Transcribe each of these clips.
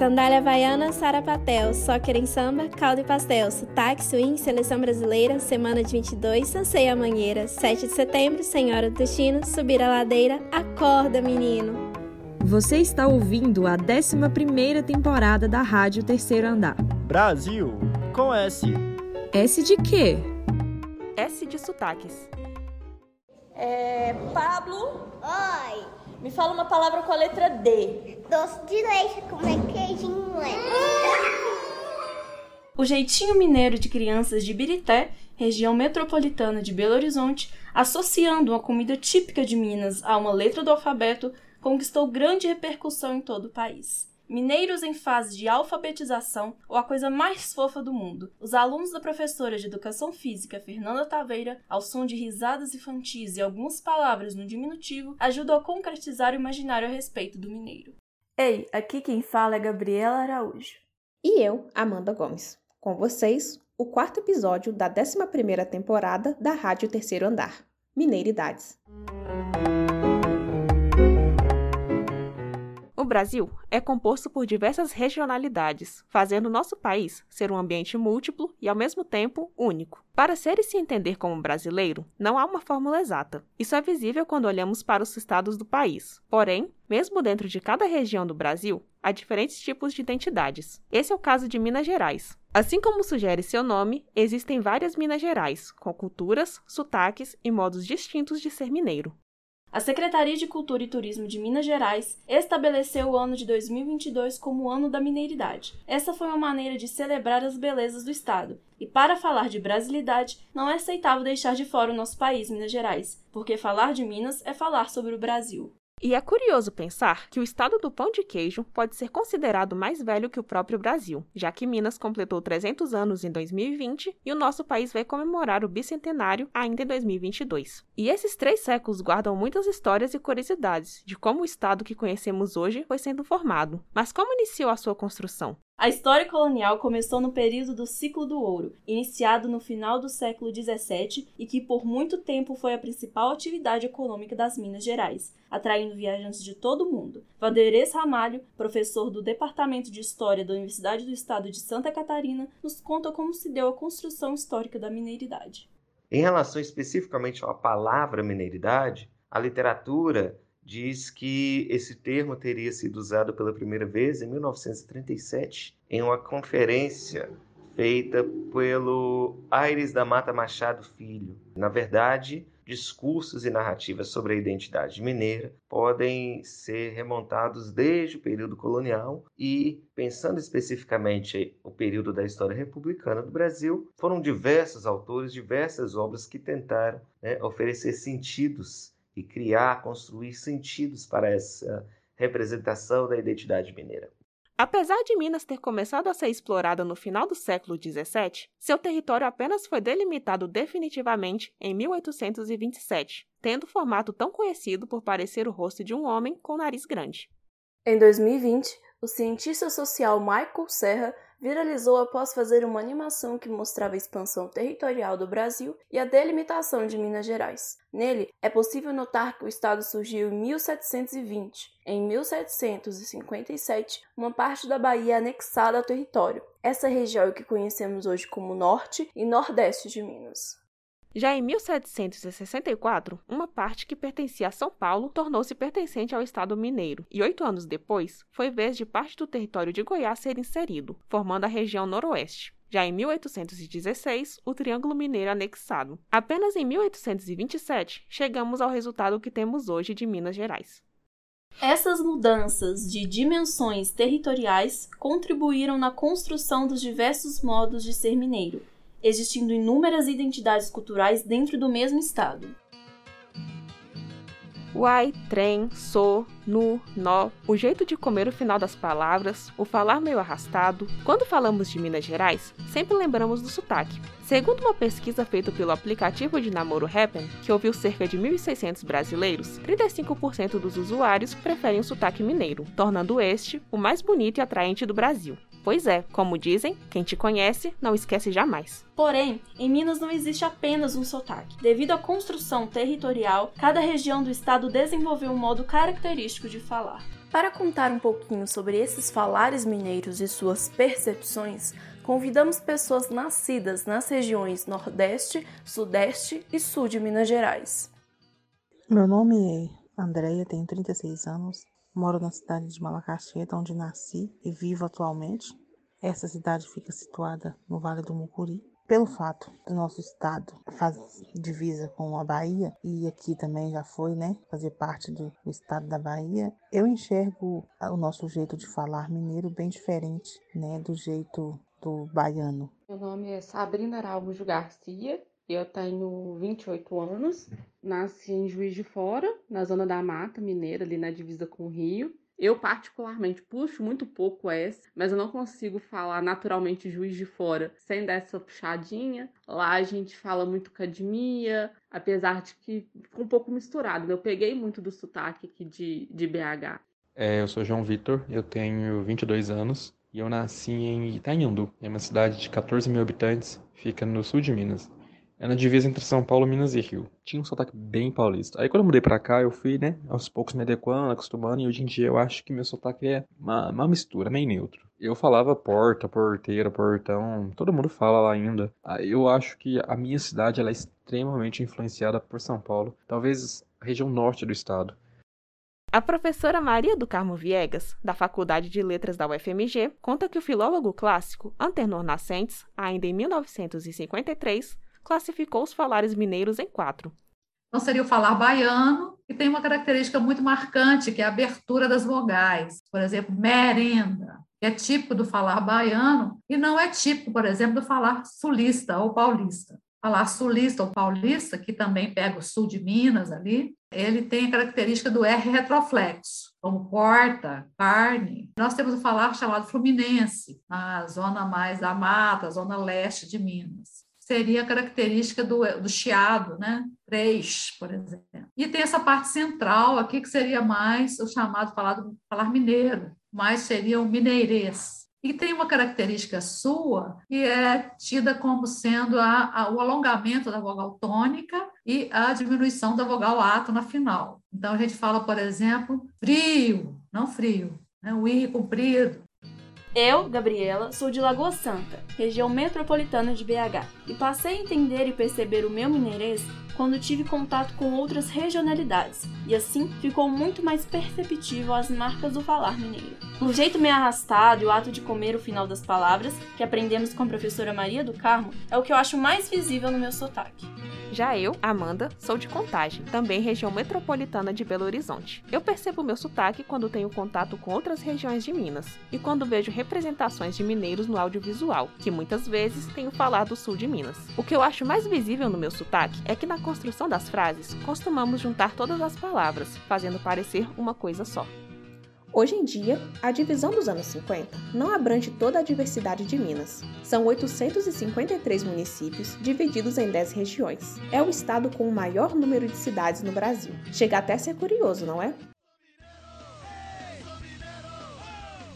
Sandália Havaiana, Sarapatel, Soccer em Samba, Caldo e Pastel, Sotaque, Swing, Seleção Brasileira, Semana de 22, Sanseia Mangueira, 7 de setembro, Senhora do Destino, Subir a Ladeira, Acorda Menino. Você está ouvindo a 11ª temporada da Rádio Terceiro Andar. Brasil, com S. S de quê? S de sotaques. É, Pablo, Oi, me fala uma palavra com a letra D. doce de leite com requeijinho é. O jeitinho mineiro de crianças de Birité, região metropolitana de Belo Horizonte, associando uma comida típica de Minas a uma letra do alfabeto, conquistou grande repercussão em todo o país. Mineiros em fase de alfabetização ou a coisa mais fofa do mundo. Os alunos da professora de Educação Física, Fernanda Taveira, ao som de risadas infantis e algumas palavras no diminutivo, ajudam a concretizar o imaginário a respeito do mineiro. Ei, aqui quem fala é Gabriela Araújo. E eu, Amanda Gomes. Com vocês, o quarto episódio da 11ª temporada da Rádio Terceiro Andar, Mineiridades. O Brasil é composto por diversas regionalidades, fazendo nosso país ser um ambiente múltiplo e, ao mesmo tempo, único. Para ser e se entender como brasileiro, não há uma fórmula exata. Isso é visível quando olhamos para os estados do país. Porém, mesmo dentro de cada região do Brasil, há diferentes tipos de identidades. Esse é o caso de Minas Gerais. Assim como sugere seu nome, existem várias Minas Gerais, com culturas, sotaques e modos distintos de ser mineiro. A Secretaria de Cultura e Turismo de Minas Gerais estabeleceu o ano de 2022 como o ano da mineiridade. Essa foi uma maneira de celebrar as belezas do estado. E para falar de brasilidade, não é aceitável deixar de fora o nosso país, Minas Gerais, porque falar de Minas é falar sobre o Brasil. E é curioso pensar que o estado do pão de queijo pode ser considerado mais velho que o próprio Brasil, já que Minas completou 300 anos em 2020 e o nosso país vai comemorar o bicentenário ainda em 2022. E esses três séculos guardam muitas histórias e curiosidades de como o estado que conhecemos hoje foi sendo formado. Mas como iniciou a sua construção? A história colonial começou no período do Ciclo do Ouro, iniciado no final do século XVII e que por muito tempo foi a principal atividade econômica das Minas Gerais, atraindo viajantes de todo o mundo. Vanderês Ramalho, professor do Departamento de História da Universidade do Estado de Santa Catarina, nos conta como se deu a construção histórica da mineiridade. Em relação especificamente à palavra mineiridade, a literatura diz que esse termo teria sido usado pela primeira vez em 1937 em uma conferência feita pelo Aires da Mata Machado Filho. Na verdade, discursos e narrativas sobre a identidade mineira podem ser remontados desde o período colonial e, pensando especificamente o período da história republicana do Brasil, foram diversos autores, diversas obras que tentaram né, oferecer sentidos e criar, construir sentidos para essa representação da identidade mineira. Apesar de Minas ter começado a ser explorada no final do século XVII, seu território apenas foi delimitado definitivamente em 1827, tendo o formato tão conhecido por parecer o rosto de um homem com nariz grande. Em 2020, o cientista social Michael Serra viralizou após fazer uma animação que mostrava a expansão territorial do Brasil e a delimitação de Minas Gerais. Nele, é possível notar que o estado surgiu em 1720. Em 1757, uma parte da Bahia é anexada ao território. Essa região é o que conhecemos hoje como Norte e Nordeste de Minas. Já em 1764, uma parte que pertencia a São Paulo tornou-se pertencente ao Estado mineiro, e oito anos depois, foi vez de parte do território de Goiás ser inserido, formando a região noroeste. Já em 1816, o Triângulo Mineiro anexado. Apenas em 1827, chegamos ao resultado que temos hoje de Minas Gerais. Essas mudanças de dimensões territoriais contribuíram na construção dos diversos modos de ser mineiro, existindo inúmeras identidades culturais dentro do mesmo estado. Uai, trem, sou, nu, nó, o jeito de comer o final das palavras, o falar meio arrastado. Quando falamos de Minas Gerais, sempre lembramos do sotaque. Segundo uma pesquisa feita pelo aplicativo de namoro Happen, que ouviu cerca de 1.600 brasileiros, 35% dos usuários preferem o sotaque mineiro, tornando este o mais bonito e atraente do Brasil. Pois é, como dizem, quem te conhece não esquece jamais. Porém, em Minas não existe apenas um sotaque. Devido à construção territorial, cada região do estado desenvolveu um modo característico de falar. Para contar um pouquinho sobre esses falares mineiros e suas percepções, convidamos pessoas nascidas nas regiões Nordeste, Sudeste e Sul de Minas Gerais. Meu nome é Andréia, tenho 36 anos, moro na cidade de Malacaxeta, onde nasci e vivo atualmente. Essa cidade fica situada no Vale do Mucuri. Pelo fato do nosso estado faz divisa com a Bahia, e aqui também já foi, né, fazer parte do estado da Bahia, eu enxergo o nosso jeito de falar mineiro bem diferente, né, do jeito do baiano. Meu nome é Sabrina Araújo Garcia, eu tenho 28 anos, nasci em Juiz de Fora, na zona da Mata Mineira, ali na divisa com o Rio. Eu, particularmente, puxo muito pouco S, mas eu não consigo falar naturalmente juiz de fora sem dar essa puxadinha. Lá a gente fala muito academia, apesar de que ficou um pouco misturado. Né? Eu peguei muito do sotaque aqui de, de BH. É, eu sou João Vitor, eu tenho 22 anos e eu nasci em Itanhandu, é uma cidade de 14 mil habitantes, fica no sul de Minas. É na divisa entre São Paulo, Minas e Rio. Tinha um sotaque bem paulista. Aí quando eu mudei pra cá, eu fui, né, aos poucos me adequando, acostumando, e hoje em dia eu acho que meu sotaque é uma, uma mistura, meio neutro. Eu falava porta, porteira, portão, todo mundo fala lá ainda. Eu acho que a minha cidade ela é extremamente influenciada por São Paulo, talvez a região norte do estado. A professora Maria do Carmo Viegas, da Faculdade de Letras da UFMG, conta que o filólogo clássico Antenor Nascentes, ainda em 1953, classificou os falares mineiros em quatro. Então, seria o falar baiano, que tem uma característica muito marcante, que é a abertura das vogais. Por exemplo, merenda, que é típico do falar baiano, e não é típico, por exemplo, do falar sulista ou paulista. Falar sulista ou paulista, que também pega o sul de Minas ali, ele tem a característica do R retroflexo, como porta, carne. Nós temos o falar chamado fluminense, na zona mais da mata, zona leste de Minas seria a característica do, do chiado, né? Três, por exemplo. E tem essa parte central aqui, que seria mais o chamado falado, falar mineiro, mais seria o mineirês. E tem uma característica sua que é tida como sendo a, a, o alongamento da vogal tônica e a diminuição da vogal ato na final. Então, a gente fala, por exemplo, frio, não frio, né? o I comprido, eu, Gabriela, sou de Lagoa Santa, região metropolitana de BH, e passei a entender e perceber o meu mineirês quando tive contato com outras regionalidades, e assim ficou muito mais perceptível as marcas do falar mineiro. O jeito meio arrastado e o ato de comer o final das palavras, que aprendemos com a professora Maria do Carmo, é o que eu acho mais visível no meu sotaque. Já eu, Amanda, sou de Contagem, também região metropolitana de Belo Horizonte. Eu percebo meu sotaque quando tenho contato com outras regiões de Minas e quando vejo representações de mineiros no audiovisual, que muitas vezes tenho falado do sul de Minas. O que eu acho mais visível no meu sotaque é que na construção das frases costumamos juntar todas as palavras, fazendo parecer uma coisa só. Hoje em dia, a divisão dos anos 50 não abrange toda a diversidade de Minas. São 853 municípios divididos em 10 regiões. É o estado com o maior número de cidades no Brasil. Chega até a ser curioso, não é?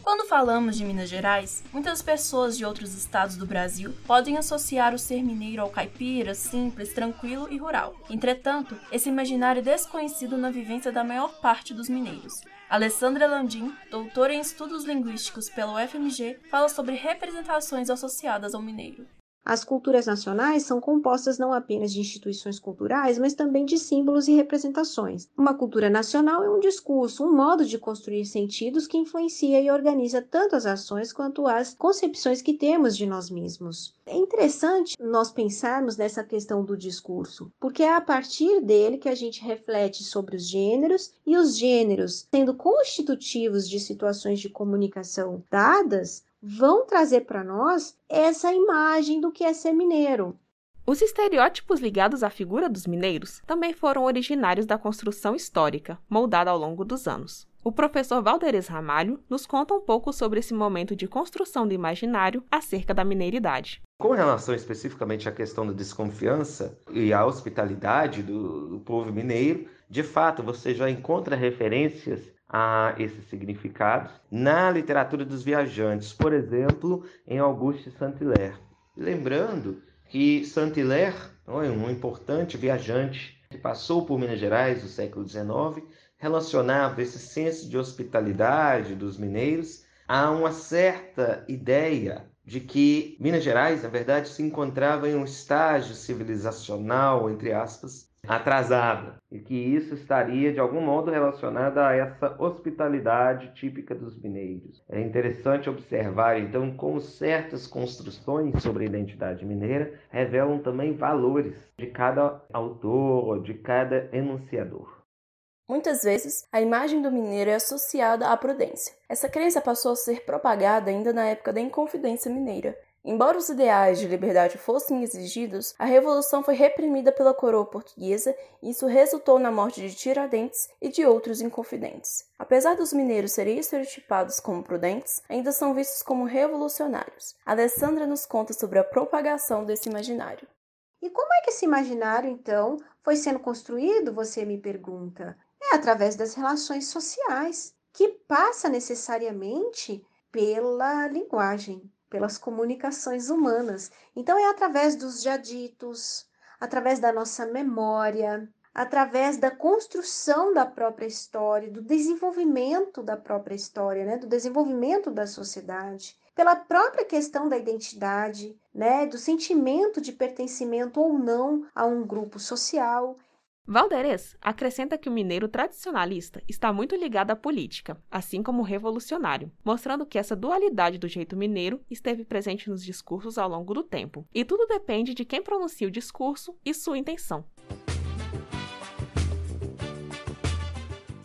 Quando falamos de Minas Gerais, muitas pessoas de outros estados do Brasil podem associar o ser mineiro ao caipira, simples, tranquilo e rural. Entretanto, esse imaginário é desconhecido na vivência da maior parte dos mineiros. Alessandra Landim, doutora em estudos linguísticos pela UFMG, fala sobre representações associadas ao mineiro. As culturas nacionais são compostas não apenas de instituições culturais, mas também de símbolos e representações. Uma cultura nacional é um discurso, um modo de construir sentidos que influencia e organiza tanto as ações quanto as concepções que temos de nós mesmos. É interessante nós pensarmos nessa questão do discurso, porque é a partir dele que a gente reflete sobre os gêneros e os gêneros, sendo constitutivos de situações de comunicação dadas, vão trazer para nós essa imagem do que é ser mineiro. Os estereótipos ligados à figura dos mineiros também foram originários da construção histórica, moldada ao longo dos anos. O professor Valderes Ramalho nos conta um pouco sobre esse momento de construção do imaginário acerca da mineiridade. Com relação especificamente à questão da desconfiança e à hospitalidade do, do povo mineiro, de fato você já encontra referências a esses significados na literatura dos viajantes, por exemplo, em Auguste Saint-Hilaire. Lembrando que Saint-Hilaire, um importante viajante que passou por Minas Gerais no século XIX, relacionava esse senso de hospitalidade dos mineiros a uma certa ideia de que Minas Gerais, na verdade, se encontrava em um estágio civilizacional, entre aspas, atrasado, e que isso estaria de algum modo relacionado a essa hospitalidade típica dos mineiros. É interessante observar então como certas construções sobre a identidade mineira revelam também valores de cada autor, de cada enunciador. Muitas vezes, a imagem do mineiro é associada à prudência. Essa crença passou a ser propagada ainda na época da Inconfidência Mineira. Embora os ideais de liberdade fossem exigidos, a revolução foi reprimida pela coroa portuguesa e isso resultou na morte de Tiradentes e de outros inconfidentes. Apesar dos mineiros serem estereotipados como prudentes, ainda são vistos como revolucionários. Alessandra nos conta sobre a propagação desse imaginário. E como é que esse imaginário, então, foi sendo construído, você me pergunta? É através das relações sociais, que passa necessariamente pela linguagem, pelas comunicações humanas. Então, é através dos jaditos, através da nossa memória, através da construção da própria história, do desenvolvimento da própria história, né? do desenvolvimento da sociedade, pela própria questão da identidade, né? do sentimento de pertencimento ou não a um grupo social. Valderez acrescenta que o mineiro tradicionalista está muito ligado à política, assim como o revolucionário, mostrando que essa dualidade do jeito mineiro esteve presente nos discursos ao longo do tempo. E tudo depende de quem pronuncia o discurso e sua intenção.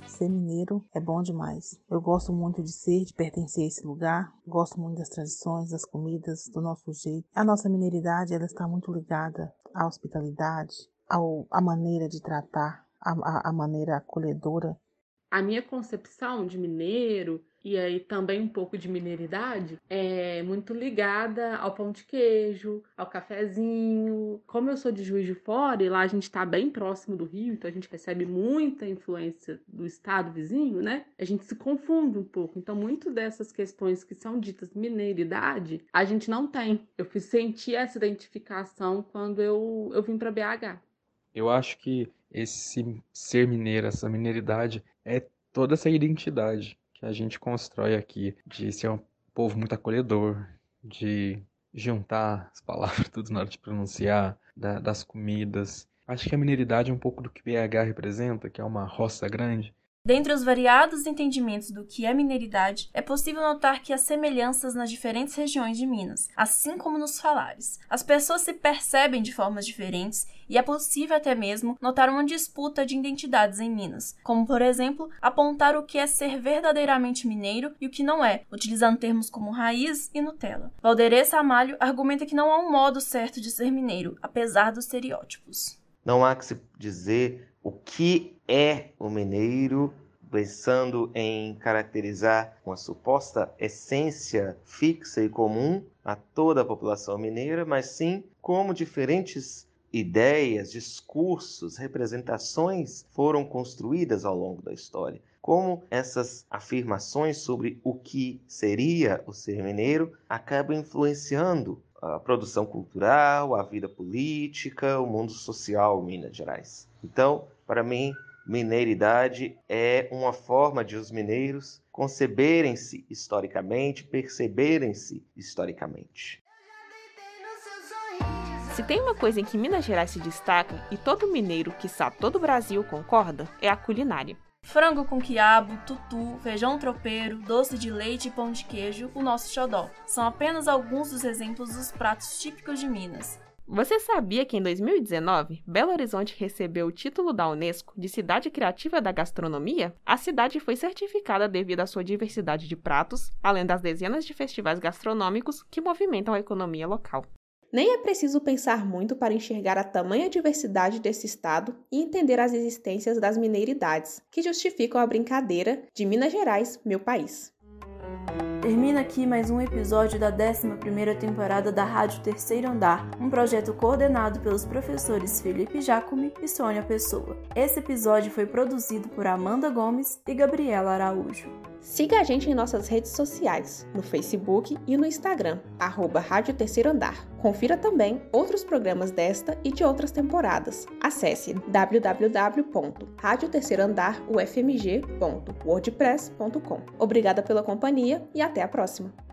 Ser mineiro é bom demais. Eu gosto muito de ser, de pertencer a esse lugar. Gosto muito das tradições, das comidas, do nosso jeito. A nossa mineridade ela está muito ligada à hospitalidade, ao, a maneira de tratar, a, maneira acolhedora. A minha concepção de mineiro e aí também um pouco de mineiridade, é muito ligada ao pão de queijo, ao cafezinho. Como eu sou de Juiz de Fora e lá a gente está bem próximo do Rio, então a gente recebe muita influência do estado vizinho, né? A gente se confunde um pouco. Então, muito dessas questões que são ditas mineiridade, a gente não tem. Eu fui sentir essa identificação quando eu, eu vim para BH. Eu acho que esse ser mineiro, essa mineiridade, é toda essa identidade que a gente constrói aqui, de ser um povo muito acolhedor, de juntar as palavras tudo na hora de pronunciar, da, das comidas. Acho que a mineiridade é um pouco do que BH representa, que é uma roça grande, Dentre os variados entendimentos do que é mineiridade, é possível notar que há semelhanças nas diferentes regiões de Minas, assim como nos falares. As pessoas se percebem de formas diferentes e é possível até mesmo notar uma disputa de identidades em Minas, como por exemplo, apontar o que é ser verdadeiramente mineiro e o que não é, utilizando termos como raiz e Nutella. Valderê Samalho argumenta que não há um modo certo de ser mineiro, apesar dos estereótipos. Não há que se dizer o que é o mineiro, pensando em caracterizar uma suposta essência fixa e comum a toda a população mineira, mas sim como diferentes ideias, discursos, representações foram construídas ao longo da história. Como essas afirmações sobre o que seria o ser mineiro acabam influenciando a produção cultural, a vida política, o mundo social Minas Gerais. Então, para mim, mineiridade é uma forma de os mineiros conceberem-se historicamente, perceberem-se historicamente. Se tem uma coisa em que Minas Gerais se destaca e todo mineiro, quiçá todo o Brasil, concorda, é a culinária. Frango com quiabo, tutu, feijão tropeiro, doce de leite e pão de queijo, o nosso xodó. São apenas alguns dos exemplos dos pratos típicos de Minas. Você sabia que em 2019, Belo Horizonte recebeu o título da Unesco de Cidade Criativa da Gastronomia? A cidade foi certificada devido à sua diversidade de pratos, além das dezenas de festivais gastronômicos que movimentam a economia local. Nem é preciso pensar muito para enxergar a tamanha diversidade desse estado e entender as existências das mineiridades, que justificam a brincadeira de Minas Gerais, meu país. Termina aqui mais um episódio da 11ª temporada da Rádio Terceiro Andar, um projeto coordenado pelos professores Felipe Jacome e Sônia Pessoa. Esse episódio foi produzido por Amanda Gomes e Gabriela Araújo. Siga a gente em nossas redes sociais, no Facebook e no Instagram, arroba Rádio Terceiro Andar. Confira também outros programas desta e de outras temporadas. Acesse www.radioterceiroandarufmg.wordpress.com. Obrigada pela companhia e até a próxima!